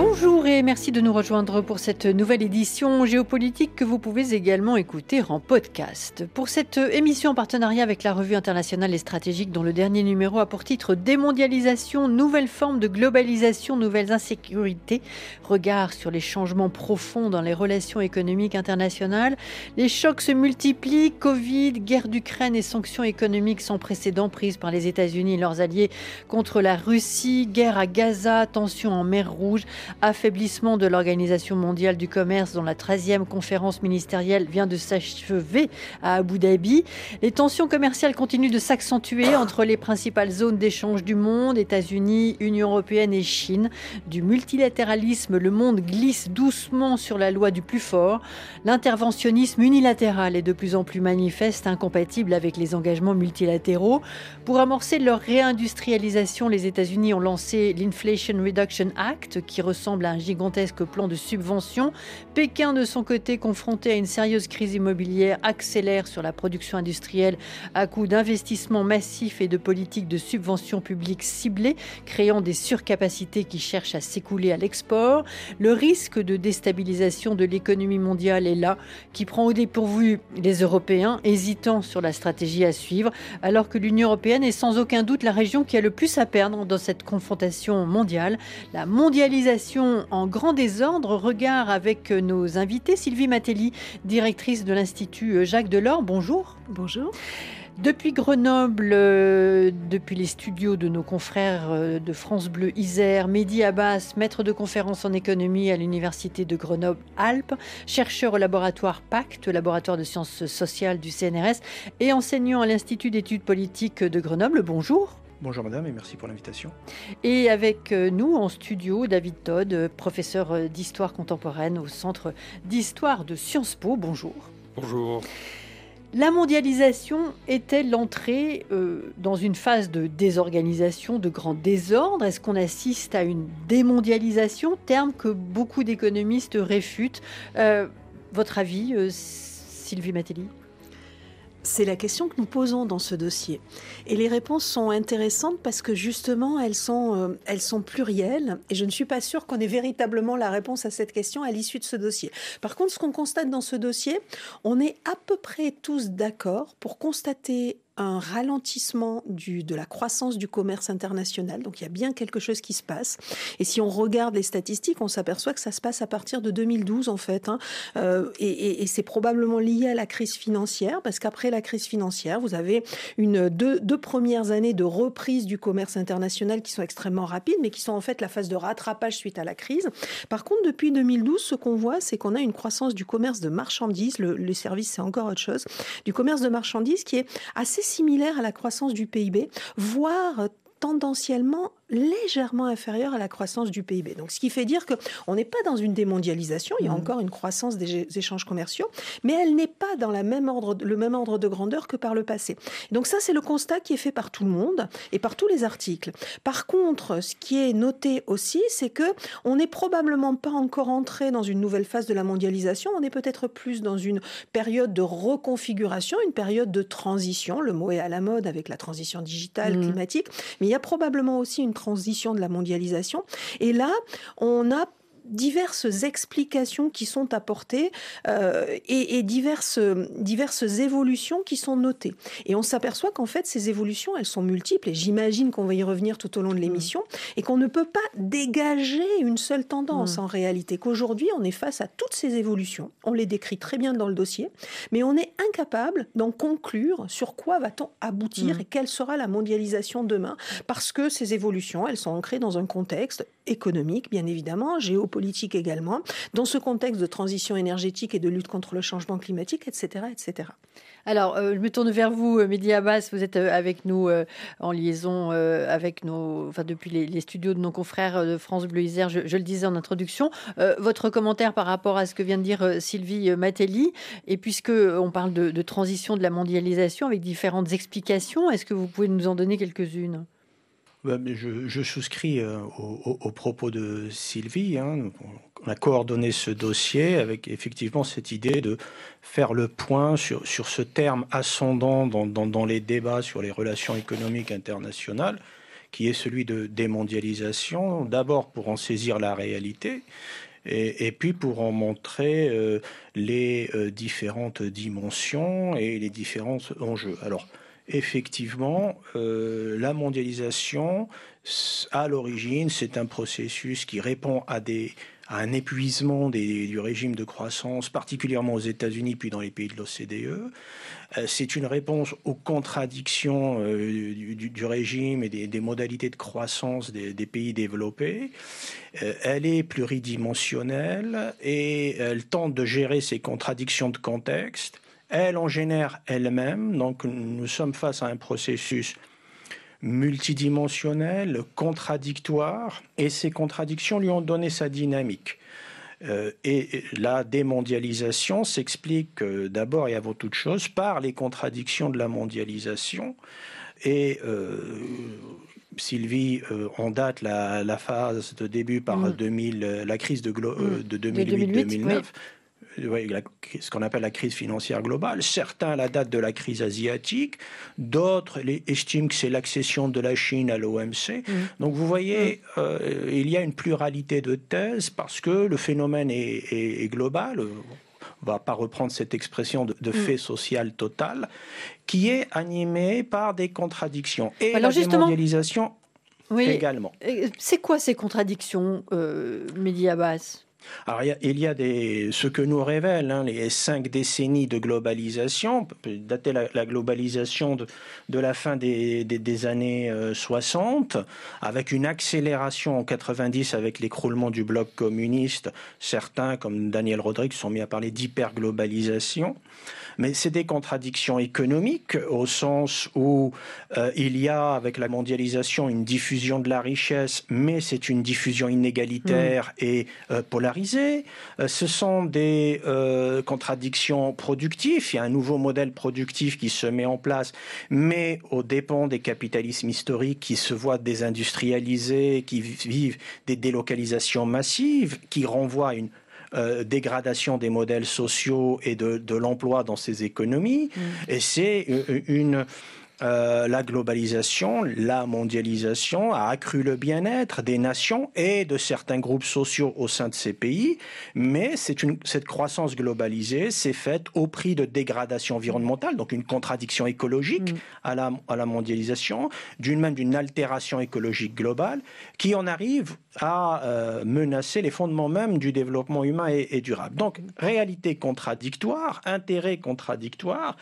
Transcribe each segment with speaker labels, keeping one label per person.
Speaker 1: Bonjour et merci de nous rejoindre pour cette nouvelle édition géopolitique que vous pouvez également écouter en podcast. Pour cette émission en partenariat avec la revue internationale et stratégique dont le dernier numéro a pour titre Démondialisation, nouvelles formes de globalisation, nouvelles insécurités, regard sur les changements profonds dans les relations économiques internationales, les chocs se multiplient, Covid, guerre d'Ukraine et sanctions économiques sans précédent prises par les États-Unis et leurs alliés contre la Russie, guerre à Gaza, tensions en mer Rouge, affaiblissement de l'Organisation mondiale du commerce dont la 13e conférence ministérielle vient de s'achever à Abu Dhabi. Les tensions commerciales continuent de s'accentuer entre les principales zones d'échange du monde, États-Unis, Union européenne et Chine. Du multilatéralisme, le monde glisse doucement sur la loi du plus fort. L'interventionnisme unilatéral est de plus en plus manifeste, incompatible avec les engagements multilatéraux. Pour amorcer leur réindustrialisation, les États-Unis ont lancé l'Inflation Reduction Act qui ressemble à un gigantesque plan de subvention. Pékin, de son côté, confronté à une sérieuse crise immobilière, accélère sur la production industrielle à coup d'investissements massifs et de politiques de subventions publiques ciblées, créant des surcapacités qui cherchent à s'écouler à l'export. Le risque de déstabilisation de l'économie mondiale est là, qui prend au dépourvu les Européens, hésitant sur la stratégie à suivre, alors que l'Union européenne est sans aucun doute la région qui a le plus à perdre dans cette confrontation mondiale. La mondialisation en grand désordre. Regard avec nos invités. Sylvie Matelli, directrice de l'Institut Jacques Delors. Bonjour.
Speaker 2: Bonjour.
Speaker 1: Depuis Grenoble, euh, depuis les studios de nos confrères euh, de France Bleu Isère, Mehdi Abbas, maître de conférence en économie à l'Université de Grenoble-Alpes, chercheur au laboratoire PACT, laboratoire de sciences sociales du CNRS, et enseignant à l'Institut d'études politiques de Grenoble. Bonjour.
Speaker 3: Bonjour madame et merci pour l'invitation.
Speaker 1: Et avec euh, nous en studio, David Todd, euh, professeur euh, d'histoire contemporaine au Centre d'histoire de Sciences Po. Bonjour.
Speaker 4: Bonjour.
Speaker 1: La mondialisation était l'entrée dans une phase de désorganisation, de grand désordre? Est-ce qu'on assiste à une démondialisation, terme que beaucoup d'économistes réfutent Votre avis, Sylvie Matelli
Speaker 2: c'est la question que nous posons dans ce dossier. Et les réponses sont intéressantes parce que justement, elles sont, euh, elles sont plurielles. Et je ne suis pas sûre qu'on ait véritablement la réponse à cette question à l'issue de ce dossier. Par contre, ce qu'on constate dans ce dossier, on est à peu près tous d'accord pour constater un ralentissement de la croissance du commerce international. Donc il y a bien quelque chose qui se passe. Et si on regarde les statistiques, on s'aperçoit que ça se passe à partir de 2012 en fait. Hein. Euh, et, c'est probablement lié à la crise financière, parce qu'après la crise financière, vous avez une deux, premières années de reprise du commerce international qui sont extrêmement rapides, mais qui sont en fait la phase de rattrapage suite à la crise. Par contre, depuis 2012, ce qu'on voit, c'est qu'on a une croissance du commerce de marchandises. Le, les services, c'est encore autre chose. Du commerce de marchandises qui est assez similaire à la croissance du PIB, voire tendanciellement légèrement inférieure à la croissance du PIB. Donc, ce qui fait dire qu'on n'est pas dans une démondialisation, il y a mmh. encore une croissance des échanges commerciaux, mais elle n'est pas dans la même ordre, le même ordre de grandeur que par le passé. Donc ça, c'est le constat qui est fait par tout le monde et par tous les articles. Par contre, ce qui est noté aussi, c'est que on n'est probablement pas encore entré dans une nouvelle phase de la mondialisation, on est peut-être plus dans une période de reconfiguration, une période de transition. Le mot est à la mode avec la transition digitale, mmh. climatique, mais il y a probablement aussi une transition de la mondialisation. Et là, on a diverses explications qui sont apportées euh, et, diverses, diverses évolutions qui sont notées. Et on s'aperçoit qu'en fait, ces évolutions, elles sont multiples, et j'imagine qu'on va y revenir tout au long de l'émission, et qu'on ne peut pas dégager une seule tendance mm. en réalité, qu'aujourd'hui, on est face à toutes ces évolutions, on les décrit très bien dans le dossier, mais on est incapable d'en conclure sur quoi va-t-on aboutir mm. et quelle sera la mondialisation demain, parce que ces évolutions, elles sont ancrées dans un contexte économique, bien évidemment, géopolitique également, dans ce contexte de transition énergétique et de lutte contre le changement climatique, etc. etc.
Speaker 1: Alors, euh, je me tourne vers vous, euh, Mehdi Abbas. Vous êtes euh, avec nous en liaison avec nos, enfin, depuis les, studios de nos confrères de France Bleu Isère, je, le disais en introduction. votre commentaire par rapport à ce que vient de dire Sylvie Matelli, et puisque on parle de transition de la mondialisation avec différentes explications, est-ce que vous pouvez nous en donner quelques-unes?
Speaker 3: Je, souscris aux, propos de Sylvie. Hein. On a coordonné ce dossier avec effectivement cette idée de faire le point sur, ce terme ascendant dans, dans, les débats sur les relations économiques internationales, qui est celui de démondialisation, d'abord pour en saisir la réalité, et, puis pour en montrer euh, les euh, différentes dimensions et les différents enjeux. Alors, effectivement, euh, la mondialisation, à l'origine, c'est un processus qui répond à un épuisement du régime de croissance, particulièrement aux États-Unis puis dans les pays de l'OCDE. Euh, c'est une réponse aux contradictions euh, du, régime et des, modalités de croissance des, pays développés. Elle est pluridimensionnelle et elle tente de gérer ces contradictions de contexte. Elle en génère elle-même. Donc nous sommes face à un processus multidimensionnel, contradictoire, et ces contradictions lui ont donné sa dynamique. Euh, et la démondialisation s'explique euh, d'abord et avant toute chose par les contradictions de la mondialisation. Et euh, Sylvie, en date la, phase de début par 2000, mm. la crise de, mm. de 2008-2009 ce qu'on appelle la crise financière globale. Certains la date de la crise asiatique, d'autres estiment que c'est l'accession de la Chine à l'OMC. Mm. Donc vous voyez, mm. euh, il y a une pluralité de thèses parce que le phénomène est, global. On va pas reprendre cette expression de, mm. fait social total, qui est animé par des contradictions. Et la démondialisation également.
Speaker 1: C'est quoi ces contradictions, euh, Mehdi Abbas
Speaker 3: alors il y a, des, ce que nous révèlent hein, les cinq décennies de globalisation, dater la, globalisation de, la fin des, années 60, euh, avec une accélération en 90 avec l'écroulement du bloc communiste. Certains, comme Daniel Rodrigue, sont mis à parler d'hyperglobalisation mais c'est des contradictions économiques au sens où euh, il y a avec la mondialisation une diffusion de la richesse, mais c'est une diffusion inégalitaire mm. et euh, polarisée. Euh, ce sont des contradictions productives. Il y a un nouveau modèle productif qui se met en place, mais aux dépens des capitalismes historiques qui se voient désindustrialisés, qui vivent des délocalisations massives, qui renvoient à une euh, dégradation des modèles sociaux et de, de l'emploi dans ces économies. Mm. Et c'est euh, une euh, la globalisation, la mondialisation a accru le bien-être des nations et de certains groupes sociaux au sein de ces pays, mais une, cette croissance globalisée s'est faite au prix de dégradation environnementale, donc une contradiction écologique mm. à, la, à la mondialisation, d'une même d'une altération écologique globale, qui en arrive à euh, menacer les fondements même du développement humain et, et durable. Donc réalité contradictoire, intérêt contradictoire.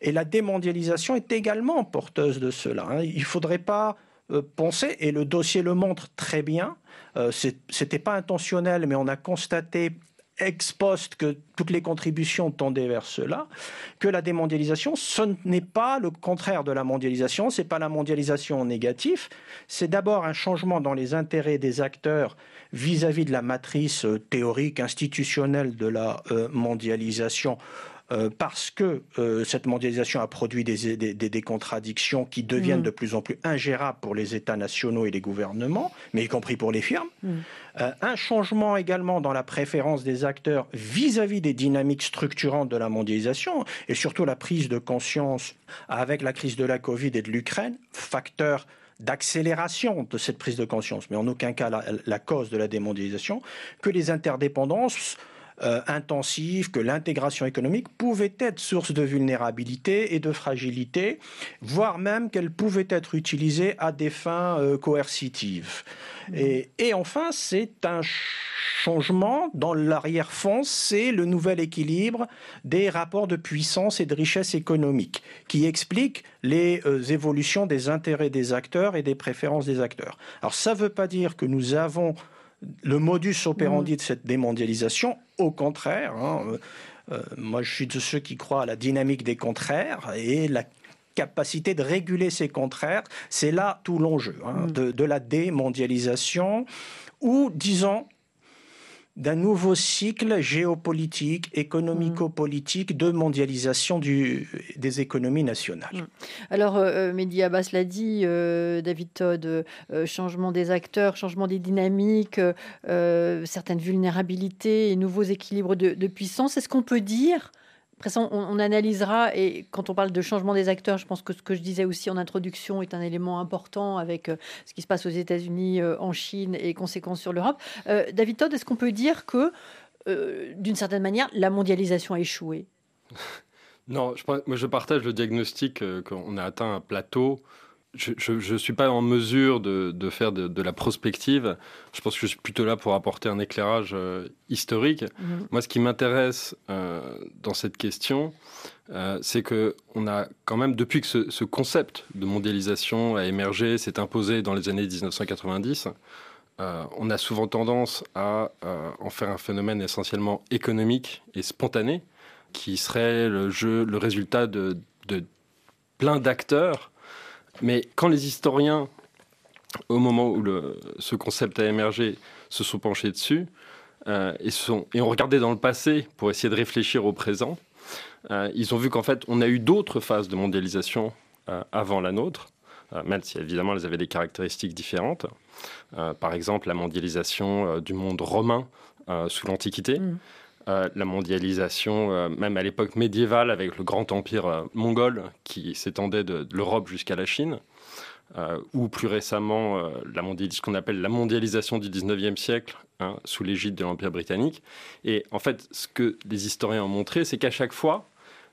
Speaker 3: Et la démondialisation est également porteuse de cela. Hein. Il ne faudrait pas euh, penser, et le dossier le montre très bien, euh, ce n'était pas intentionnel, mais on a constaté ex post que toutes les contributions tendaient vers cela, que la démondialisation, ce n'est pas le contraire de la mondialisation, ce n'est pas la mondialisation en négatif, c'est d'abord un changement dans les intérêts des acteurs vis-à-vis de la matrice euh, théorique, institutionnelle de la mondialisation euh, parce que euh, cette mondialisation a produit des, des, contradictions qui deviennent mm. de plus en plus ingérables pour les États nationaux et les gouvernements, mais y compris pour les firmes. Mm. Euh, un changement également dans la préférence des acteurs vis-à-vis des dynamiques structurantes de la mondialisation, et surtout la prise de conscience avec la crise de la Covid et de l'Ukraine, facteur d'accélération de cette prise de conscience, mais en aucun cas la cause de la démondialisation, que les interdépendances euh, intensive, que l'intégration économique pouvait être source de vulnérabilité et de fragilité, voire même qu'elle pouvait être utilisée à des fins euh, coercitives. Mmh. Et, et, enfin, c'est un changement dans l'arrière-fond, c'est le nouvel équilibre des rapports de puissance et de richesse économique qui explique les euh, évolutions des intérêts des acteurs et des préférences des acteurs. Alors ça ne veut pas dire que nous avons le modus operandi de cette démondialisation, au contraire, hein, euh, euh, moi je suis de ceux qui croient à la dynamique des contraires et la capacité de réguler ces contraires, c'est là tout l'enjeu hein, mm. de, la démondialisation, ou disons, d'un nouveau cycle géopolitique, économico-politique de mondialisation des économies nationales. Mm.
Speaker 1: Alors, euh, Mehdi Abbas l'a dit, euh, David Todd, euh, changement des acteurs, changement des dynamiques, euh, certaines vulnérabilités et nouveaux équilibres de puissance. Est-ce qu'on peut dire après on, analysera, et quand on parle de changement des acteurs, je pense que ce que je disais aussi en introduction est un élément important avec euh, ce qui se passe aux États-Unis, euh, en Chine et conséquences sur l'Europe. Euh, David Todd, est-ce qu'on peut dire que, d'une certaine manière, la mondialisation a échoué?
Speaker 4: Non, moi je partage le diagnostic qu'on a atteint un plateau je ne suis pas en mesure de, de faire de, de, la prospective. Je pense que je suis plutôt là pour apporter un éclairage euh, historique. Mhm. Moi, ce qui m'intéresse euh, dans cette question, euh, c'est que on a quand même, depuis que ce, ce, concept de mondialisation a émergé, s'est imposé dans les années 1990, euh, on a souvent tendance à en faire un phénomène essentiellement économique et spontané, qui serait le jeu, le résultat de, de plein d'acteurs mais quand les historiens, au moment où ce concept a émergé, se sont penchés dessus euh, et, ont regardé dans le passé pour essayer de réfléchir au présent, euh, ils ont vu qu'en fait, on a eu d'autres phases de mondialisation euh, avant la nôtre, même si évidemment elles avaient des caractéristiques différentes. par exemple, la mondialisation du monde romain sous l'Antiquité. Mm. la mondialisation, même à l'époque médiévale, avec le grand empire mongol qui s'étendait de, l'Europe jusqu'à la Chine, ou plus récemment la ce qu'on appelle la mondialisation du 19e siècle, hein, sous l'égide de l'Empire britannique. Et en fait, ce que les historiens ont montré, c'est qu'à chaque fois,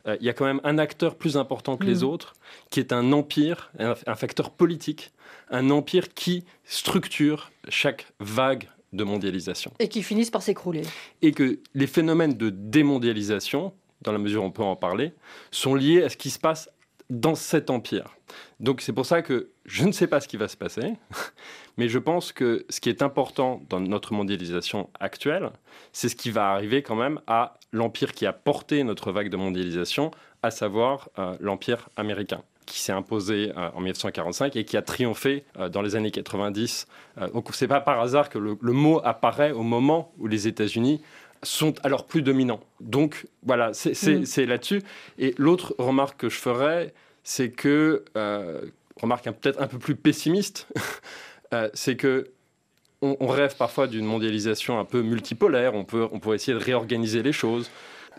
Speaker 4: il y a quand même un acteur plus important que les mmh. autres, qui est un empire, un facteur politique, un empire qui structure chaque vague de mondialisation.
Speaker 1: Et qui finissent par s'écrouler.
Speaker 4: Et que les phénomènes de démondialisation, dans la mesure où on peut en parler, sont liés à ce qui se passe dans cet empire. Donc c'est pour ça que je ne sais pas ce qui va se passer, mais je pense que ce qui est important dans notre mondialisation actuelle, c'est ce qui va arriver quand même à l'empire qui a porté notre vague de mondialisation, à savoir euh, l'empire américain qui s'est imposé euh, en 1945 et qui a triomphé euh, dans les années 90. Euh, donc c'est pas par hasard que le, mot apparaît au moment où les États-Unis sont alors plus dominants. Donc voilà, c'est mm. là-dessus. Et l'autre remarque que je ferais, c'est que, remarque peut-être un peu plus pessimiste, c'est que on, rêve parfois d'une mondialisation un peu multipolaire, on, peut, on pourrait essayer de réorganiser les choses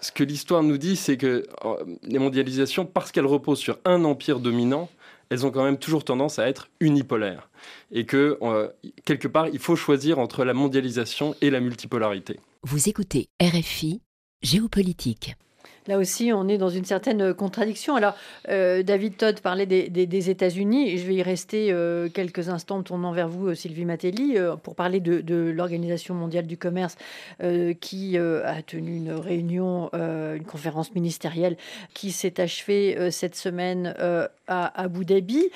Speaker 4: ce que l'histoire nous dit, c'est que euh, les mondialisations, parce qu'elles reposent sur un empire dominant, elles ont quand même toujours tendance à être unipolaires. Et que, euh, quelque part, il faut choisir entre la mondialisation et la multipolarité.
Speaker 5: Vous écoutez RFI, Géopolitique.
Speaker 1: Là aussi, on est dans une certaine contradiction. Alors, euh, David Todd parlait des, États-Unis, je vais y rester euh, quelques instants, tournant vers vous, euh, Sylvie Matelli, pour parler de, l'Organisation mondiale du commerce, qui a tenu une réunion, une conférence ministérielle, qui s'est achevée cette semaine à Abu Dhabi.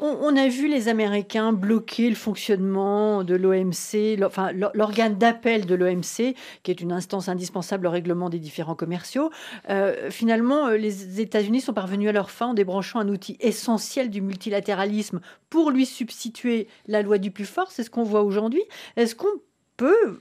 Speaker 1: On, a vu les Américains bloquer le fonctionnement de l'OMC, enfin l'organe d'appel de l'OMC, qui est une instance indispensable au règlement des différents commerciaux. Euh, finalement, euh, les États-Unis sont parvenus à leur fin en débranchant un outil essentiel du multilatéralisme pour lui substituer la loi du plus fort. C'est ce qu'on voit aujourd'hui. Est-ce qu'on peut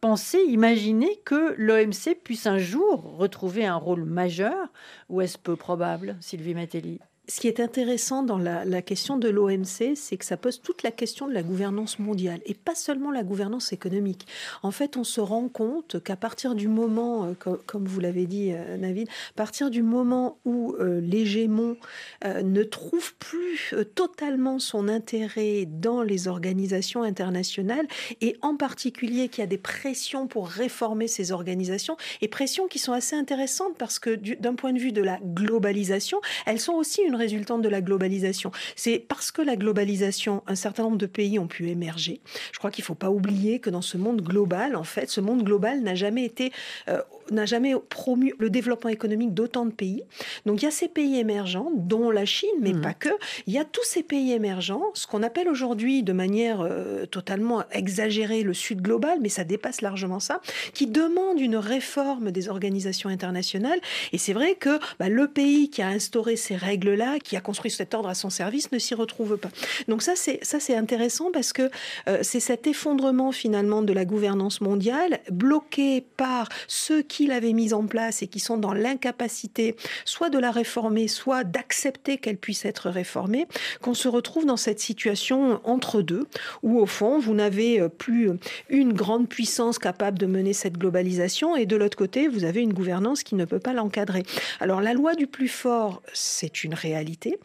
Speaker 1: penser, imaginer que l'OMC puisse un jour retrouver un rôle majeur ou est-ce peu probable, Sylvie Matelli
Speaker 2: ce qui est intéressant dans la, question de l'OMC, c'est que ça pose toute la question de la gouvernance mondiale et pas seulement la gouvernance économique. En fait, on se rend compte qu'à partir du moment, euh, comme vous l'avez dit, euh, Navid, à partir du moment où euh, l'hégémon ne trouve plus totalement son intérêt dans les organisations internationales et en particulier qu'il y a des pressions pour réformer ces organisations et pressions qui sont assez intéressantes parce que d'un point de vue de la globalisation, elles sont aussi une résultante de la globalisation. C'est parce que la globalisation, un certain nombre de pays ont pu émerger. Je crois qu'il ne faut pas oublier que dans ce monde global, en fait, ce monde global n'a jamais été euh, n'a jamais promu le développement économique d'autant de pays. Donc il y a ces pays émergents, dont la Chine, mais mmh. pas que. Il y a tous ces pays émergents, ce qu'on appelle aujourd'hui de manière euh, totalement exagérée le Sud global, mais ça dépasse largement ça, qui demandent une réforme des organisations internationales. Et c'est vrai que bah, le pays qui a instauré ces règles-là, qui a construit cet ordre à son service, ne s'y retrouve pas. Donc ça, c'est ça, c'est intéressant parce que euh, c'est cet effondrement finalement de la gouvernance mondiale, bloqué par ceux qui l'avaient mise en place et qui sont dans l'incapacité soit de la réformer, soit d'accepter qu'elle puisse être réformée, qu'on se retrouve dans cette situation entre deux, où au fond, vous n'avez euh, plus une grande puissance capable de mener cette globalisation, et de l'autre côté, vous avez une gouvernance qui ne peut pas l'encadrer. Alors la loi du plus fort, c'est une réalité,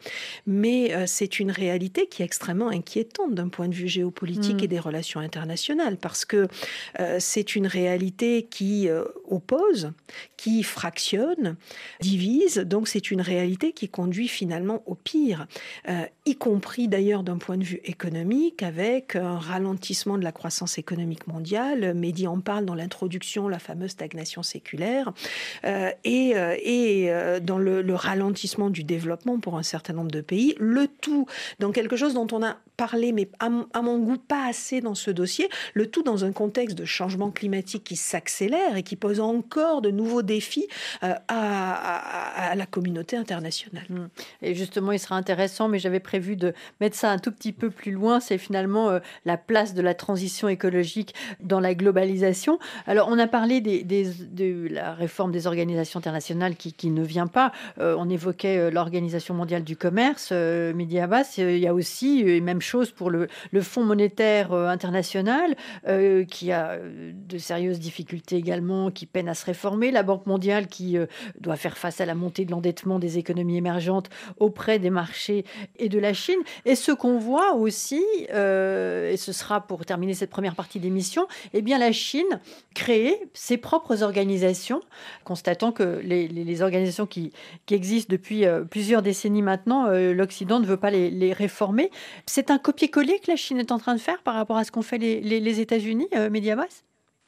Speaker 2: mais euh, c'est une réalité qui est extrêmement inquiétante d'un point de vue géopolitique mm. et des relations internationales, parce que euh, c'est une réalité qui oppose, qui fractionne, divise, donc c'est une réalité qui conduit finalement au pire, euh, y compris d'ailleurs d'un point de vue économique, avec un ralentissement de la croissance économique mondiale. Mehdi en parle dans l'introduction, la fameuse stagnation séculaire, euh, et, euh, dans le, le ralentissement du développement pour un certain nombre de pays. Le tout dans quelque chose dont on a parlé, mais à, mon goût pas assez dans ce dossier, le tout dans un contexte de changement climatique qui s'accélère et qui pose encore de nouveaux défis à, à, la communauté internationale. Mmh.
Speaker 1: Et justement, il sera intéressant, mais j'avais prévu de mettre ça un tout petit peu plus loin, c'est finalement euh, la place de la transition écologique dans la globalisation. Alors, on a parlé des, de la réforme des organisations internationales qui, ne vient pas. Euh, on évoquait euh, l'Organisation mondiale du commerce, euh, Midi Abbas. Il y a aussi, et même chose pour le, le Fonds monétaire international, qui a de sérieuses difficultés également, qui peine à se réformer. La Banque mondiale qui doit faire face à la montée de l'endettement des économies émergentes auprès des marchés et de la Chine. Et ce qu'on voit aussi, euh, et ce sera pour terminer cette première partie d'émission, eh bien la Chine créer ses propres organisations, constatant que les, organisations qui, existent depuis euh, plusieurs décennies maintenant, euh, l'Occident ne veut pas les, réformer. C'est un copier-coller que la Chine est en train de faire par rapport à ce qu'ont fait les, les États-Unis, Mediabas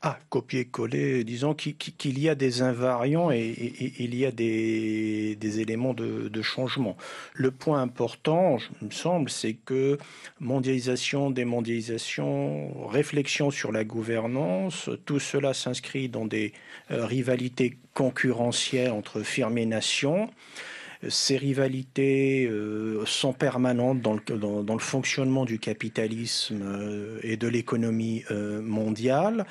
Speaker 3: ah, copier-coller, disons qu'il y a des invariants et, il y a des, éléments de, changement. Le point important, il me semble, c'est que mondialisation, démondialisation, réflexion sur la gouvernance, tout cela s'inscrit dans des euh, rivalités concurrentielles entre firmes et nations ces rivalités euh, sont permanentes dans le, dans le, fonctionnement du capitalisme euh, et de l'économie mondiale.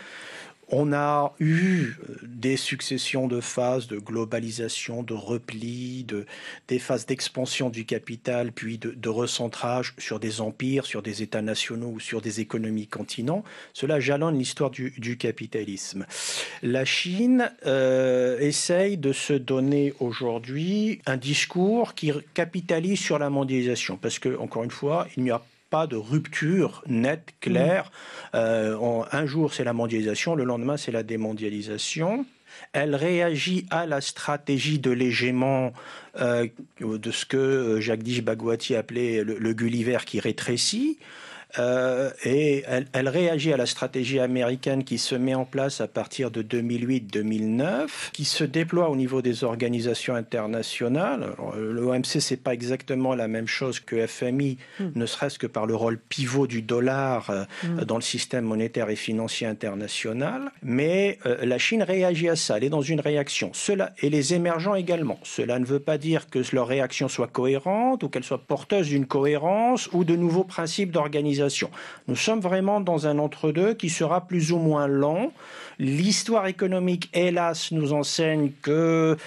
Speaker 3: On a eu euh, des successions de phases de globalisation, de repli, de, des phases d'expansion du capital, puis de, recentrage sur des empires, sur des États nationaux ou sur des économies continents. Cela jalonne l'histoire du, capitalisme. La Chine euh, essaye de se donner aujourd'hui un discours qui capitalise sur la mondialisation, parce que, encore une fois, il n'y a pas de rupture nette, claire. Mm. Euh, un jour, c'est la mondialisation, le lendemain, c'est la démondialisation. Elle réagit à la stratégie de l'égément euh, de ce que Jacques Dich Bagouati appelait le, le Gulliver qui rétrécit. Euh, et elle, réagit à la stratégie américaine qui se met en place à partir de 2008-2009, qui se déploie au niveau des organisations internationales. L'OMC, c'est pas exactement la même chose que FMI, hmm. ne serait-ce que par le rôle pivot du dollar euh, hmm. dans le système monétaire et financier international. Mais euh, la Chine réagit à ça, elle est dans une réaction. Cela, et les émergents également. Cela ne veut pas dire que leur réaction soit cohérente ou qu'elle soit porteuse d'une cohérence ou de nouveaux principes d'organisation nous sommes vraiment dans un entre-deux qui sera plus ou moins lent. L'histoire économique, hélas, nous enseigne que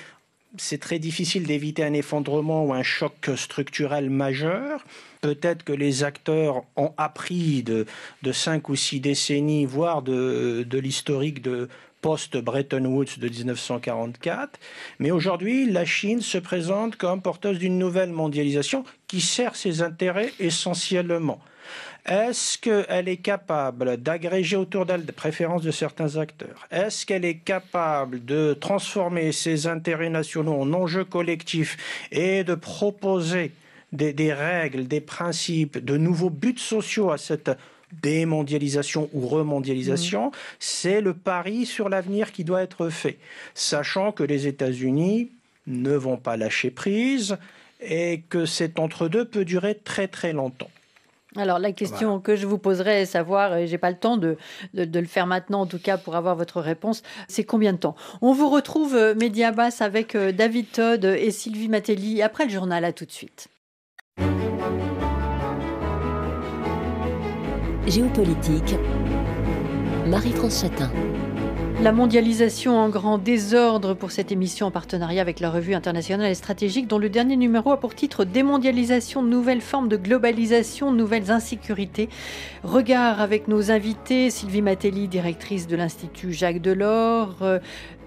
Speaker 3: c'est très difficile d'éviter un effondrement ou un choc structurel majeur. Peut-être que les acteurs ont appris de, cinq ou six décennies, voire de, de l'historique de post-Bretton Woods de 1944. Mais aujourd'hui, la Chine se présente comme porteuse d'une nouvelle mondialisation qui sert ses intérêts essentiellement. Est-ce qu'elle est capable d'agréger autour d'elle des préférences de certains acteurs? Est-ce qu'elle est capable de transformer ses intérêts nationaux en enjeux collectifs et de proposer des, règles, des principes, de nouveaux buts sociaux à cette démondialisation ou remondialisation, mmh. c'est le pari sur l'avenir qui doit être fait, sachant que les États-Unis ne vont pas lâcher prise et que cet entre-deux peut durer très très longtemps.
Speaker 1: Alors la question que je vous poserai est savoir, et j'ai pas le temps de, de, le faire maintenant en tout cas pour avoir votre réponse, c'est combien de temps? On vous retrouve euh, Mediabas avec euh, David Todd et Sylvie Matelli après le journal, à tout de suite.
Speaker 5: Géopolitique, Marie-France Chatin.
Speaker 1: La mondialisation en grand désordre pour cette émission en partenariat avec la revue internationale et stratégique dont le dernier numéro a pour titre Démondialisation, nouvelles formes de globalisation, nouvelles insécurités. Regard avec nos invités, Sylvie Matelli, directrice de l'Institut Jacques Delors, euh,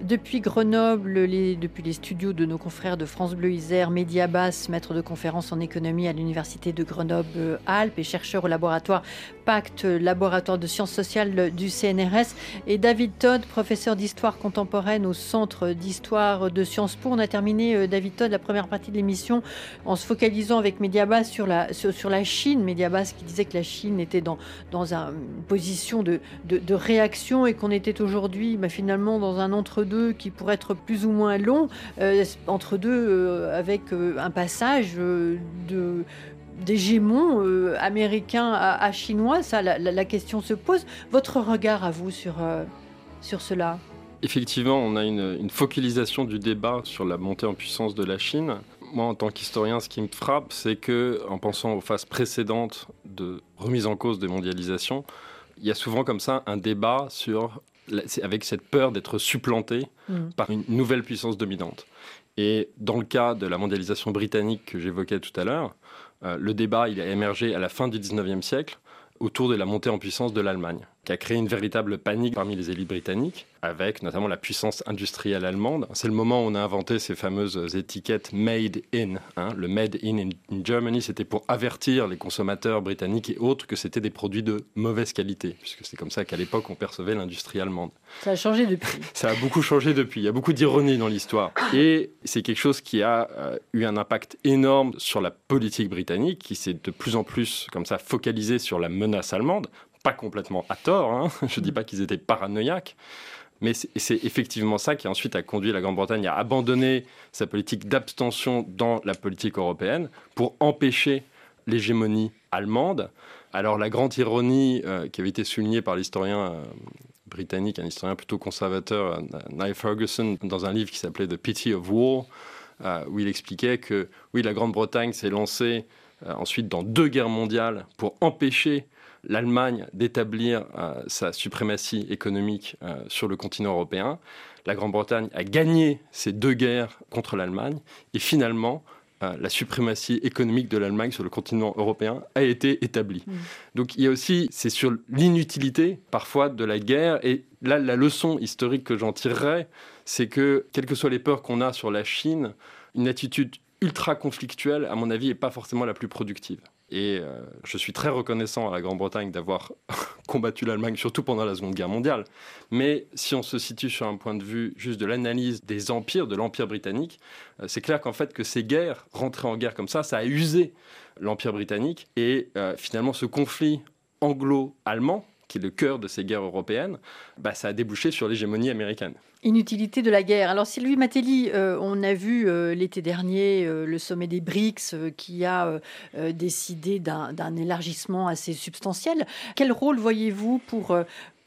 Speaker 1: depuis Grenoble, depuis les studios de nos confrères de France Bleu Isère, Média Basse, maître de conférence en économie à l'Université de Grenoble-Alpes et chercheur au laboratoire Pacte, laboratoire de sciences sociales du CNRS, et David Todd, professeur d'histoire contemporaine au Centre d'histoire de Sciences Po. On a terminé, euh, David Todd, la première partie de l'émission en se focalisant avec Mediabas sur la, sur, la Chine. Mediabas qui disait que la Chine était dans, dans une position de, de, réaction et qu'on était aujourd'hui bah, finalement dans un entre-deux qui pourrait être plus ou moins long, euh, entre deux euh, avec un passage de d'hégémon américain à, chinois, ça, la, question se pose. Votre regard à vous sur, sur cela
Speaker 4: Effectivement, on a une, focalisation du débat sur la montée en puissance de la Chine. Moi, en tant qu'historien, ce qui me frappe, c'est que, en pensant aux phases précédentes de remise en cause des mondialisations, il y a souvent comme ça un débat sur, avec cette peur d'être supplanté mm. par une nouvelle puissance dominante. Et dans le cas de la mondialisation britannique que j'évoquais tout à l'heure, euh, le débat il a émergé à la fin du 19e siècle autour de la montée en puissance de l'Allemagne, qui a créé une véritable panique parmi les élites britanniques, avec notamment la puissance industrielle allemande. C'est le moment où on a inventé ces fameuses étiquettes Made in. Hein. Le Made in in Germany, c'était pour avertir les consommateurs britanniques et autres que c'était des produits de mauvaise qualité, puisque c'est comme ça qu'à l'époque on percevait l'industrie allemande.
Speaker 1: Ça a changé depuis.
Speaker 4: Ça a beaucoup changé depuis. Il y a beaucoup d'ironie dans l'histoire. Et c'est quelque chose qui a euh, eu un impact énorme sur la politique britannique, qui s'est de plus en plus comme ça focalisée sur la menace allemande pas complètement à tort, hein. je ne dis pas qu'ils étaient paranoïaques, mais c'est effectivement ça qui ensuite a conduit la Grande-Bretagne à abandonner sa politique d'abstention dans la politique européenne pour empêcher l'hégémonie allemande. Alors la grande ironie euh, qui avait été soulignée par l'historien euh, britannique, un historien plutôt conservateur, euh, Niall Ferguson, dans un livre qui s'appelait The Pity of War, où il expliquait que oui, la Grande-Bretagne s'est lancée ensuite dans deux guerres mondiales pour empêcher l'Allemagne d'établir euh, sa suprématie économique euh, sur le continent européen. La Grande-Bretagne a gagné ces deux guerres contre l'Allemagne et finalement, euh, la suprématie économique de l'Allemagne sur le continent européen a été établie. Mm. Donc il y a aussi, c'est sur l'inutilité parfois de la guerre. Et là, la leçon historique que j'en tirerais, c'est que, quelles que soient les peurs qu'on a sur la Chine, une attitude ultra conflictuelle, à mon avis, n'est pas forcément la plus productive. Et euh, je suis très reconnaissant à la Grande-Bretagne d'avoir combattu l'Allemagne, surtout pendant la Seconde Guerre mondiale. Mais si on se situe sur un point de vue juste de l'analyse des empires, de l'Empire britannique, euh, c'est clair qu'en fait que ces guerres, rentrer en guerre comme ça, ça a usé l'Empire britannique. Et euh, finalement, ce conflit anglo-allemand, qui est le cœur de ces guerres européennes, bah, ça a débouché sur l'hégémonie américaine.
Speaker 1: Inutilité de la guerre. Alors Sylvie Matelli, euh, on a vu euh, l'été dernier euh, le sommet des BRICS qui a décidé d'un élargissement assez substantiel. Quel rôle voyez-vous pour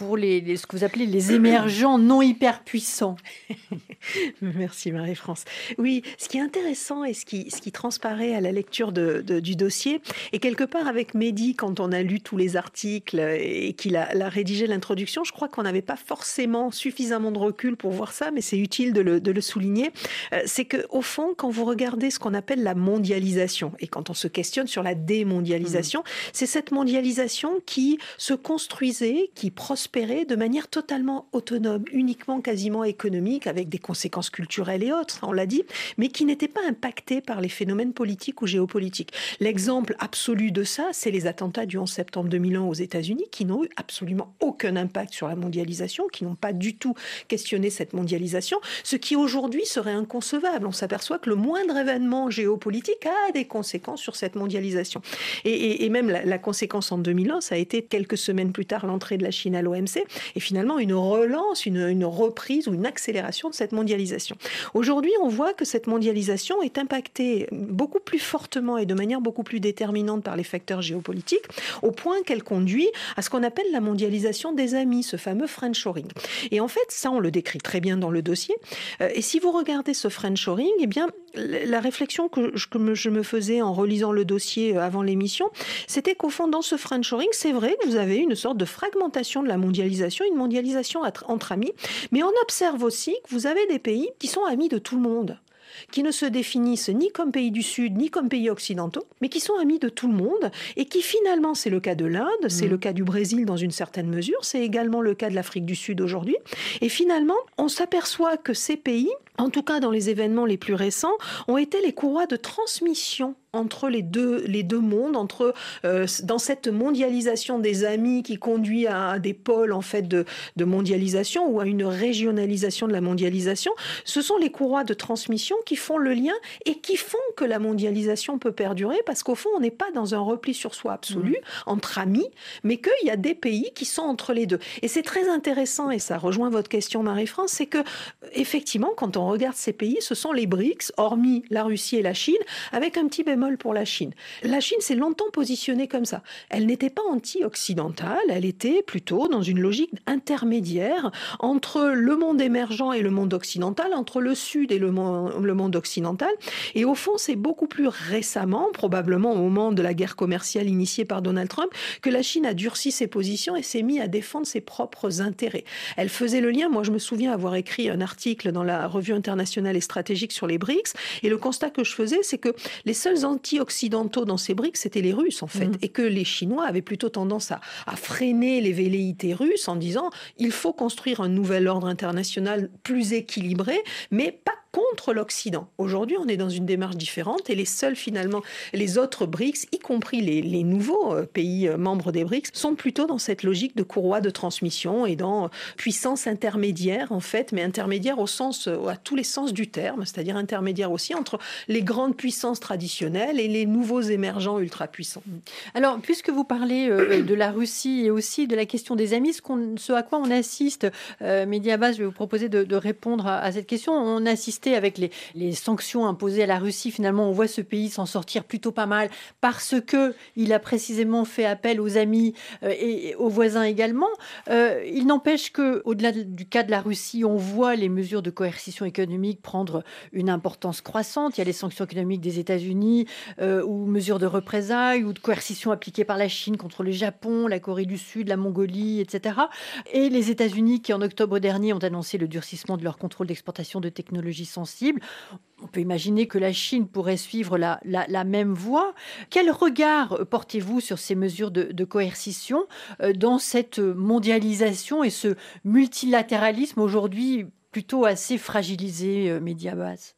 Speaker 1: pour les, ce que vous appelez les émergents non hyper puissants.
Speaker 2: Merci Marie-France. Oui, ce qui est intéressant et ce qui, ce qui transparaît à la lecture de, du dossier, et quelque part avec Mehdi, quand on a lu tous les articles et qu'il a, a, rédigé l'introduction, je crois qu'on n'avait pas forcément suffisamment de recul pour voir ça, mais c'est utile de le, de le souligner. Euh, c'est que au fond, quand vous regardez ce qu'on appelle la mondialisation, et quand on se questionne sur la démondialisation, mmh. c'est cette mondialisation qui se construisait, qui prospère de manière totalement autonome, uniquement quasiment économique, avec des conséquences culturelles et autres, on l'a dit, mais qui n'étaient pas impactées par les phénomènes politiques ou géopolitiques. L'exemple absolu de ça, c'est les attentats du 11 septembre 2001 aux États-Unis, qui n'ont eu absolument aucun impact sur la mondialisation, qui n'ont pas du tout questionné cette mondialisation, ce qui aujourd'hui serait inconcevable. On s'aperçoit que le moindre événement géopolitique a des conséquences sur cette mondialisation. Et, même la, la conséquence en 2001, ça a été quelques semaines plus tard l'entrée de la Chine à l'OMC, et finalement une relance, une, reprise ou une accélération de cette mondialisation. Aujourd'hui, on voit que cette mondialisation est impactée beaucoup plus fortement et de manière beaucoup plus déterminante par les facteurs géopolitiques, au point qu'elle conduit à ce qu'on appelle la mondialisation des amis, ce fameux friendshoring. Et en fait, ça, on le décrit très bien dans le dossier. Euh, et si vous regardez ce friendshoring, eh bien, la réflexion que je me faisais en relisant le dossier euh, avant l'émission, c'était qu'au fond, dans ce friendshoring, c'est vrai que vous avez une sorte de fragmentation de la mondialisation, une mondialisation entre amis, mais on observe aussi que vous avez des pays qui sont amis de tout le monde qui ne se définissent ni comme pays du Sud ni comme pays occidentaux, mais qui sont amis de tout le monde et qui finalement, c'est le cas de l'Inde, c'est le mm. cas du Brésil dans une certaine mesure, c'est également le cas de l'Afrique du Sud aujourd'hui. Et finalement, on s'aperçoit que ces pays, en tout cas dans les événements les plus récents, ont été les courroies de transmission entre les deux, les deux mondes, entre euh, dans cette mondialisation des amis qui conduit à, des pôles en fait de, de, mondialisation ou à une régionalisation de la mondialisation, ce sont les courroies de transmission qui font le lien et qui font que la mondialisation peut perdurer parce qu'au fond on n'est pas dans un repli sur soi absolu mmh. entre amis, mais qu'il y a des pays qui sont entre les deux. Et c'est très intéressant et ça rejoint votre question Marie-France, c'est que effectivement quand on regarde ces pays, ce sont les BRICS, hormis la Russie et la Chine, avec un petit bémol pour la Chine. La Chine s'est longtemps positionnée comme ça. Elle n'était pas anti-occidentale, elle était plutôt dans une logique intermédiaire entre le monde émergent et le monde occidental, entre le Sud et le monde, occidental. Et au fond, c'est beaucoup plus récemment, probablement au moment de la guerre commerciale initiée par Donald Trump, que la Chine a durci ses positions et s'est mise à défendre ses propres intérêts. Elle faisait le lien, moi je me souviens avoir écrit un article dans la revue internationale et stratégique sur les BRICS, et le constat que je faisais, c'est que les seuls anti-occidentaux dans ces briques, c'était les Russes en fait, mm. et que les Chinois avaient plutôt tendance à, à, freiner les velléités russes en disant il faut construire un nouvel ordre international plus équilibré, mais pas contre l'Occident. Aujourd'hui, on est dans une démarche différente et les seuls finalement, les autres BRICS, y compris les, nouveaux euh, pays euh, membres des BRICS, sont plutôt dans cette logique de courroie de transmission et dans euh, puissance intermédiaire en fait, mais intermédiaire au sens, à tous les sens du terme, c'est-à-dire intermédiaire aussi entre les grandes puissances traditionnelles et les nouveaux émergents ultra puissants.
Speaker 1: Alors, puisque vous parlez de la Russie et aussi de la question des amis, ce, à quoi on assiste, euh, Mediabas, je vais vous proposer de, de répondre à, à cette question. On assiste avec les, sanctions imposées à la Russie, finalement, on voit ce pays s'en sortir plutôt pas mal parce que il a précisément fait appel aux amis euh, et aux voisins également. Euh, il n'empêche que, au-delà du cas de la Russie, on voit les mesures de coercition économique prendre une importance croissante. Il y a les sanctions économiques des États-Unis euh, ou mesures de représailles ou de coercition appliquées par la Chine contre le Japon, la Corée du Sud, la Mongolie, etc. Et les États-Unis qui, en octobre dernier, ont annoncé le durcissement de leur contrôle d'exportation de technologies On peut imaginer que la Chine pourrait suivre la, même voie. Quel regard portez-vous sur ces mesures de, coercition euh, dans cette mondialisation et ce multilatéralisme aujourd'hui plutôt assez fragilisé, euh, Mediabase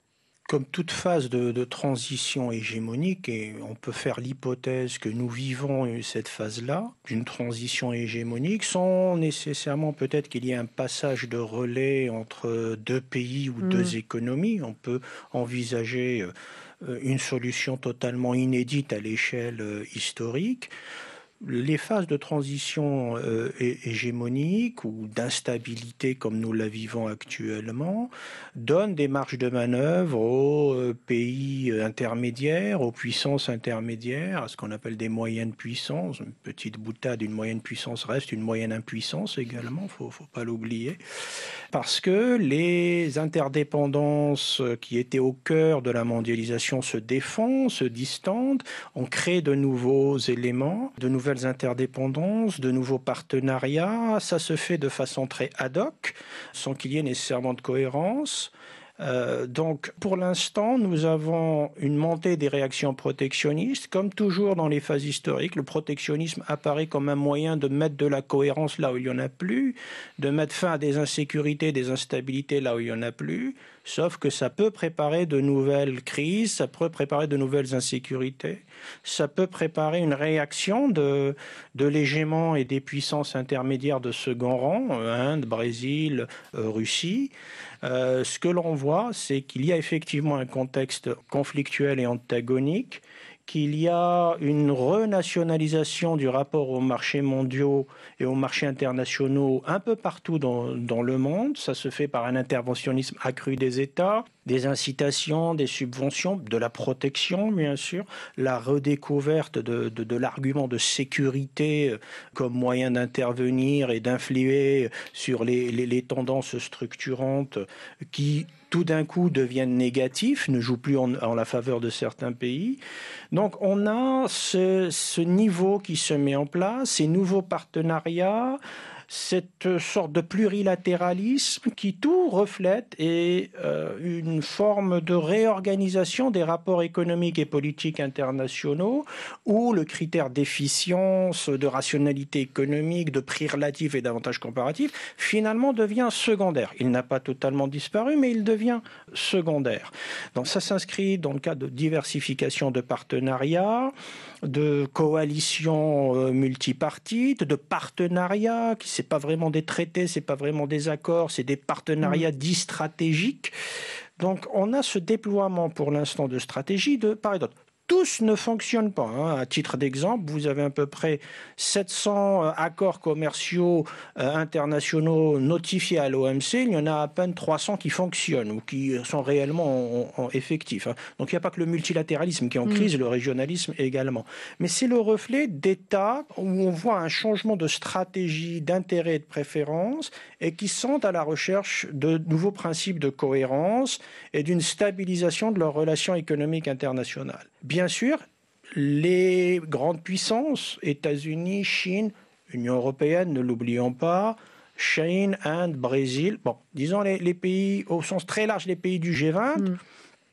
Speaker 3: comme toute phase de, transition hégémonique, et on peut faire l'hypothèse que nous vivons cette phase-là, d'une transition hégémonique, sans nécessairement peut-être qu'il y ait un passage de relais entre deux pays ou deux mm. économies. On peut envisager euh, une solution totalement inédite à l'échelle euh, historique les phases de transition euh, hégémonique ou d'instabilité comme nous la vivons actuellement donnent des marges de manœuvre aux euh, pays intermédiaires, aux puissances intermédiaires, à ce qu'on appelle des moyennes puissances. Une petite boutade, une moyenne puissance reste une moyenne impuissance également, faut, faut pas l'oublier, parce que les interdépendances qui étaient au cœur de la mondialisation se défendent, se distendent, on crée de nouveaux éléments, de nouvelles interdépendances, de nouveaux partenariats. Ça se fait de façon très ad hoc, sans qu'il y ait nécessairement de cohérence. Euh, donc, pour l'instant, nous avons une montée des réactions protectionnistes. Comme toujours dans les phases historiques, le protectionnisme apparaît comme un moyen de mettre de la cohérence là où il n'y en a plus, de mettre fin à des insécurités, des instabilités là où il n'y en a plus, sauf que ça peut préparer de nouvelles crises, ça peut préparer de nouvelles insécurités, ça peut préparer une réaction de, de et des puissances intermédiaires de second rang, Inde, Brésil, euh, Russie. Euh, ce que l'on voit, c'est qu'il y a effectivement un contexte conflictuel et antagonique, qu'il y a une renationalisation du rapport aux marchés mondiaux et aux marchés internationaux un peu partout dans, le monde. Ça se fait par un interventionnisme accru des États, des incitations, des subventions, de la protection, bien sûr, la redécouverte de, de, l'argument de sécurité euh, comme moyen d'intervenir et d'influer sur les, les, les tendances structurantes qui tout d'un coup deviennent négatifs, ne jouent plus en, en, la faveur de certains pays. Donc on a ce, ce niveau qui se met en place, ces nouveaux partenariats cette sorte de plurilatéralisme qui tout reflète et euh, une forme de réorganisation des rapports économiques et politiques internationaux où le critère d'efficience, de rationalité économique, de prix relatif et d'avantage comparatif finalement devient secondaire. Il n'a pas totalement disparu, mais il devient secondaire. Donc ça s'inscrit dans le cadre de diversification de partenariats, de coalitions euh, multipartites, de partenariats qui c'est pas vraiment des traités, c'est pas vraiment des accords, c'est des partenariats mmh. dits stratégiques. Donc on a ce déploiement pour l'instant de stratégie de part et d'autre tous ne fonctionnent pas. Hein. À titre d'exemple, vous avez à peu près 700 euh, accords commerciaux euh, internationaux notifiés à l'OMC. Il y en a à peine 300 qui fonctionnent ou qui sont réellement en, en effectifs. Hein. Donc il n'y a pas que le multilatéralisme qui est en mmh. crise, le régionalisme également. Mais c'est le reflet d'États où on voit un changement de stratégie, d'intérêt et de préférence et qui sont à la recherche de nouveaux principes de cohérence et d'une stabilisation de leurs relations économiques internationales. Bien sûr, les grandes puissances, États-Unis, Chine, Union européenne, ne l'oublions pas, Chine, Inde, Brésil, bon, disons les, les, pays au sens très large, les pays du G20, mm.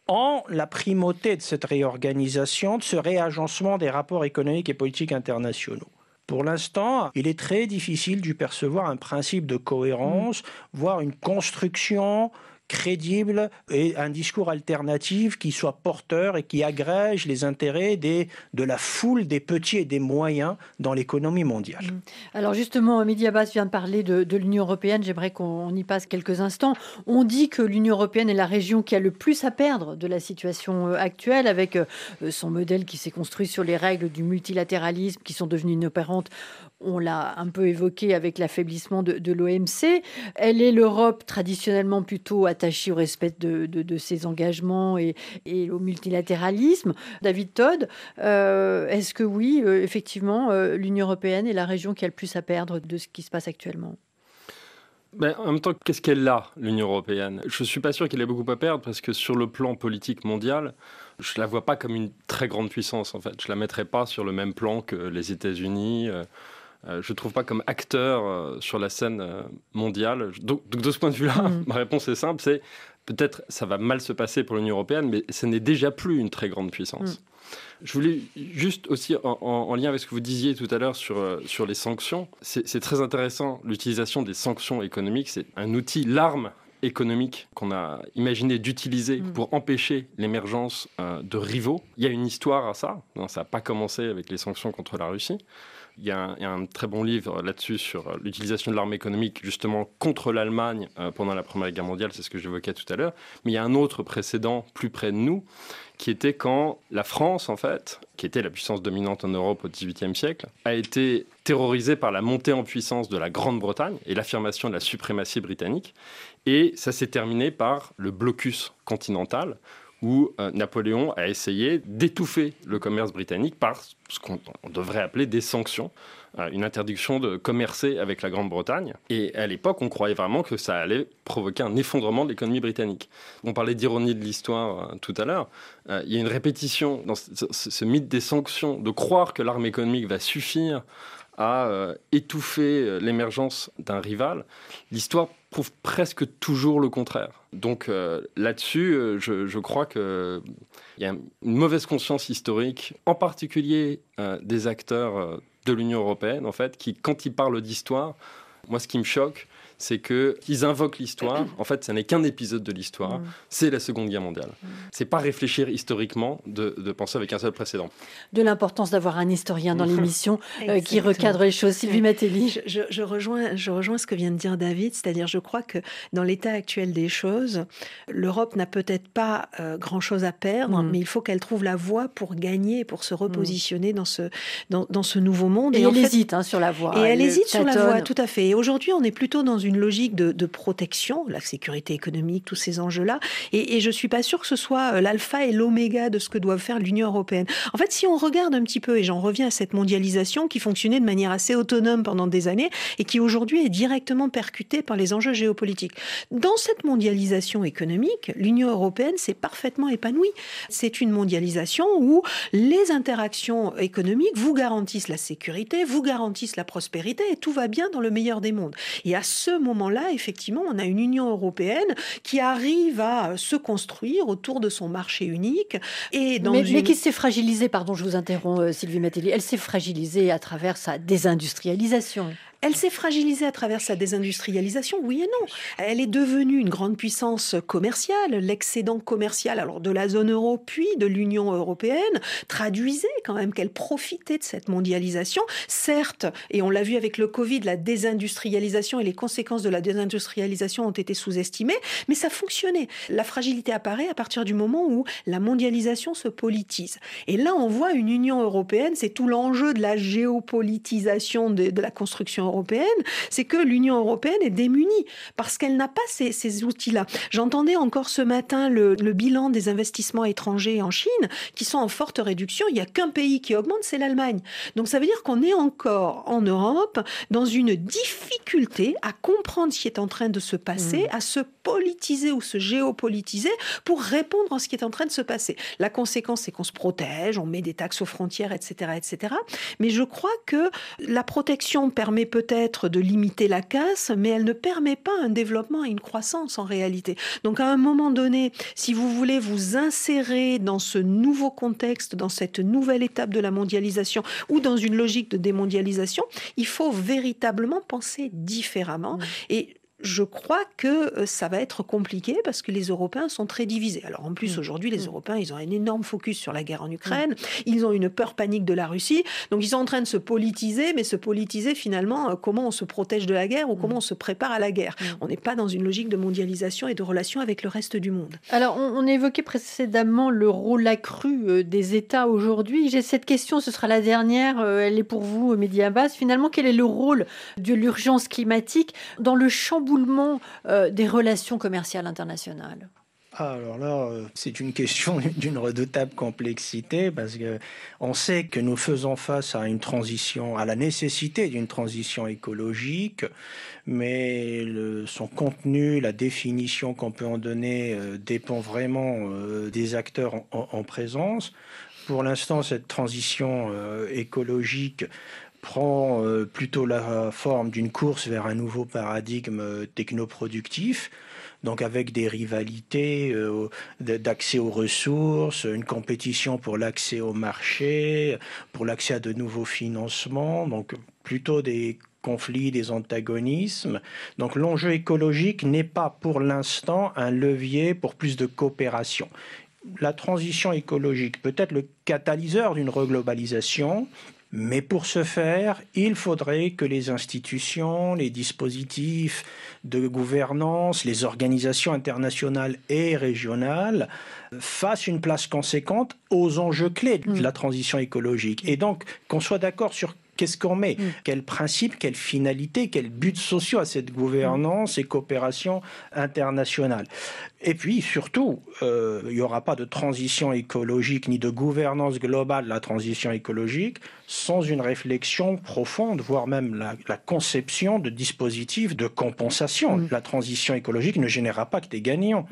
Speaker 3: ont la primauté de cette réorganisation, de ce réagencement des rapports économiques et politiques internationaux. Pour l'instant, il est très difficile d'y percevoir un principe de cohérence, mmh. voire une construction crédible et un discours alternatif qui soit porteur et qui agrège les intérêts des, de la foule des petits et des moyens dans l'économie mondiale. Mmh.
Speaker 1: Alors justement, Mehdi Abbas vient de parler de, de l'Union européenne, j'aimerais qu'on y passe quelques instants. On dit que l'Union européenne est la région qui a le plus à perdre de la situation euh, actuelle avec euh, son modèle qui s'est construit sur les règles du multilatéralisme qui sont devenues inopérantes on l'a un peu évoqué avec l'affaiblissement de, l'OMC. Elle est l'Europe traditionnellement plutôt attachée au respect de, ses engagements et, au multilatéralisme. David Todd, euh, est-ce que oui, euh, effectivement, euh, l'Union européenne est la région qui a le plus à perdre de ce qui se passe actuellement?
Speaker 4: Ben, en même temps, qu'est-ce qu'elle a, l'Union européenne? Je ne suis pas sûr qu'elle ait beaucoup à perdre parce que sur le plan politique mondial, je ne la vois pas comme une très grande puissance en fait. Je ne la mettrai pas sur le même plan que les États-Unis. Euh, euh, je ne trouve pas comme acteur euh, sur la scène euh, mondiale. Donc, donc, de ce point de vue-là, mmh. ma réponse est simple, c'est peut-être ça va mal se passer pour l'Union européenne, mais ce n'est déjà plus une très grande puissance. Mmh. Je voulais juste aussi, en, en, en, lien avec ce que vous disiez tout à l'heure sur, sur les sanctions, c'est très intéressant, l'utilisation des sanctions économiques, c'est un outil, l'arme économique qu'on a imaginé d'utiliser mmh. pour empêcher l'émergence euh, de rivaux. Il y a une histoire à ça, non, ça n'a pas commencé avec les sanctions contre la Russie. Il y, a un, très bon livre là-dessus sur l'utilisation de l'arme économique justement contre l'Allemagne euh, pendant la Première Guerre mondiale, c'est ce que j'évoquais tout à l'heure. Mais il y a un autre précédent plus près de nous, qui était quand la France, en fait, qui était la puissance dominante en Europe au XVIIIe siècle, a été terrorisée par la montée en puissance de la Grande-Bretagne et l'affirmation de la suprématie britannique. Et ça s'est terminé par le blocus continental, où euh, Napoléon a essayé d'étouffer le commerce britannique par ce qu'on devrait appeler des sanctions, euh, une interdiction de commercer avec la Grande-Bretagne. Et à l'époque, on croyait vraiment que ça allait provoquer un effondrement de l'économie britannique. On parlait d'ironie de l'histoire euh, tout à l'heure. Il y a une répétition dans ce, ce, mythe des sanctions, de croire que l'arme économique va suffire à étouffer l'émergence d'un rival, l'histoire prouve presque toujours le contraire. Donc euh, là-dessus, je, je, crois qu'il y a une mauvaise conscience historique, en particulier des acteurs de l'Union européenne, en fait, qui, quand ils parlent d'histoire, moi, ce qui me choque, c'est qu'ils invoquent l'histoire. En fait, ce n'est qu'un épisode de l'histoire. Mm. C'est la Seconde Guerre mondiale. Mm. C'est pas réfléchir historiquement de, penser avec un seul précédent.
Speaker 1: De l'importance d'avoir un historien dans l'émission euh, qui recadre les choses. Sylvie Matéli.
Speaker 2: Je, rejoins, je rejoins ce que vient de dire David, c'est-à-dire je crois que dans l'état actuel des choses, l'Europe n'a peut-être pas euh, grand-chose à perdre, mm. mais il faut qu'elle trouve la voie pour gagner, pour se repositionner dans, ce, dans, dans, ce nouveau monde.
Speaker 1: Et, elle hésite hein, sur la voie.
Speaker 2: Et elle, hésite sur la voie, tout à fait. Et aujourd'hui, on est plutôt dans une une logique de, protection, la sécurité économique, tous ces enjeux-là. Et, je je suis pas sûre que ce soit euh, l'alpha et l'oméga de ce que doit faire l'Union européenne. En fait, si on regarde un petit peu, et j'en reviens à cette mondialisation qui fonctionnait de manière assez autonome pendant des années et qui aujourd'hui est directement percutée par les enjeux géopolitiques. Dans cette mondialisation économique, l'Union européenne s'est parfaitement épanouie. C'est une mondialisation où les interactions économiques vous garantissent la sécurité, vous garantissent la prospérité et tout va bien dans le meilleur des mondes. Et à ce moment-là, effectivement, on a une Union européenne qui arrive à se construire autour de son marché unique.
Speaker 1: Et dans mais, mais qui s'est fragilisée, pardon, je vous interromps, euh, Sylvie Matéli, elle s'est fragilisée à travers sa désindustrialisation.
Speaker 2: Elle s'est fragilisée à travers sa désindustrialisation, oui et non. Elle est devenue une grande puissance commerciale. L'excédent commercial alors de la zone euro puis de l'Union européenne traduisait quand même qu'elle profitait de cette mondialisation. Certes, et on l'a vu avec le Covid, la désindustrialisation et les conséquences de la désindustrialisation ont été sous-estimées, mais ça fonctionnait. La fragilité apparaît à partir du moment où la mondialisation se politise. Et là, on voit une Union européenne, c'est tout l'enjeu de la géopolitisation de, la construction européenne, c'est que l'Union européenne est démunie parce qu'elle n'a pas ces, outils-là. J'entendais encore ce matin le, bilan des investissements étrangers en Chine qui sont en forte réduction. Il n'y a qu'un pays qui augmente, c'est l'Allemagne. Donc ça veut dire qu'on est encore en Europe dans une difficulté à comprendre ce qui est en train de se passer, mmh. à se politiser ou se géopolitiser pour répondre à ce qui est en train de se passer. La conséquence, c'est qu'on se protège, on met des taxes aux frontières, etc., etc. Mais je crois que la protection permet peut-être de limiter la casse, mais elle ne permet pas un développement et une croissance en réalité. Donc à un moment donné, si vous voulez vous insérer dans ce nouveau contexte, dans cette nouvelle étape de la mondialisation ou dans une logique de démondialisation, il faut véritablement penser différemment. Et je crois que euh, ça va être compliqué parce que les Européens sont très divisés. Alors en plus, mm. aujourd'hui, les mm. Européens, ils ont un énorme focus sur la guerre en Ukraine. Mm. Ils ont une peur panique de la Russie. Donc ils sont en train de se politiser, mais se politiser finalement, euh, comment on se protège de la guerre ou comment on se prépare à la guerre. On n'est pas dans une logique de mondialisation et de relation avec le reste du monde.
Speaker 1: Alors on, évoquait précédemment le rôle accru euh, des États aujourd'hui. J'ai cette question, ce sera la dernière. Elle est pour vous, Média Abbas. Finalement, quel est le rôle de l'urgence climatique dans le chamboulement euh, des relations commerciales internationales
Speaker 3: ah, alors là, euh, c'est une question d'une redoutable complexité parce que on sait que nous faisons face à une transition, à la nécessité d'une transition écologique, mais son contenu, la définition qu'on peut en donner euh, dépend vraiment des acteurs en, présence. Pour l'instant, cette transition écologique prend euh, plutôt la forme d'une course vers un nouveau paradigme technoproductif, donc avec des rivalités euh, d'accès aux ressources, une compétition pour l'accès au marché, pour l'accès à de nouveaux financements, donc plutôt des conflits, des antagonismes. Donc l'enjeu écologique n'est pas pour l'instant un levier pour plus de coopération. La transition écologique peut être le catalyseur d'une reglobalisation, mais pour ce faire, il faudrait que les institutions, les dispositifs de gouvernance, les organisations internationales et régionales fassent une place conséquente aux enjeux clés de mm. la transition écologique. Et donc, qu'on soit d'accord sur Qu'est-ce qu'on met mm. Quels principes, quelles finalités, quels buts sociaux à cette gouvernance et coopération internationale Et puis surtout, euh, il n'y aura pas de transition écologique ni de gouvernance globale de la transition écologique sans une réflexion profonde, voire même la, conception de dispositifs de compensation. Mm. La transition écologique ne générera pas que des gagnants.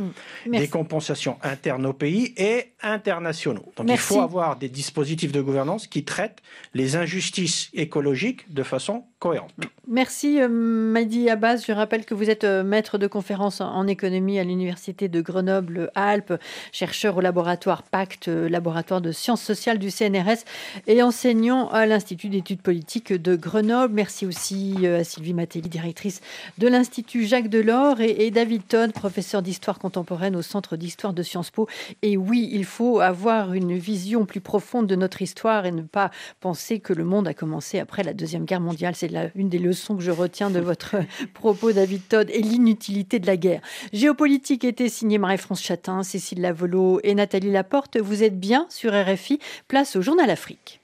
Speaker 3: Mm. Des compensations internes au pays et internationaux. Donc il faut avoir des dispositifs de gouvernance qui traitent les injustices écologiques de façon cohérente.
Speaker 1: Merci euh, Madi Abbas. Je rappelle que vous êtes euh, maître de conférence en économie à l'Université de Grenoble-Alpes, chercheur au laboratoire Pacte, euh, laboratoire de sciences sociales du CNRS et enseignant à l'Institut d'études politiques de Grenoble. Merci aussi euh, à Sylvie Matéli, directrice de l'Institut Jacques Delors, et, David Todd, professeur d'histoire contemporaine au Centre d'histoire de Sciences Po. Et oui, il faut avoir une vision plus profonde de notre histoire et ne pas penser que le monde a commencé après la Deuxième Guerre mondiale. C'est une des leçons que je retiens de votre propos, David Todd, et l'inutilité de la guerre. Géopolitique était signé Marie-France Chatin, Cécile Lavolo et Nathalie Laporte. Vous êtes bien sur RFI. Place au Journal Afrique.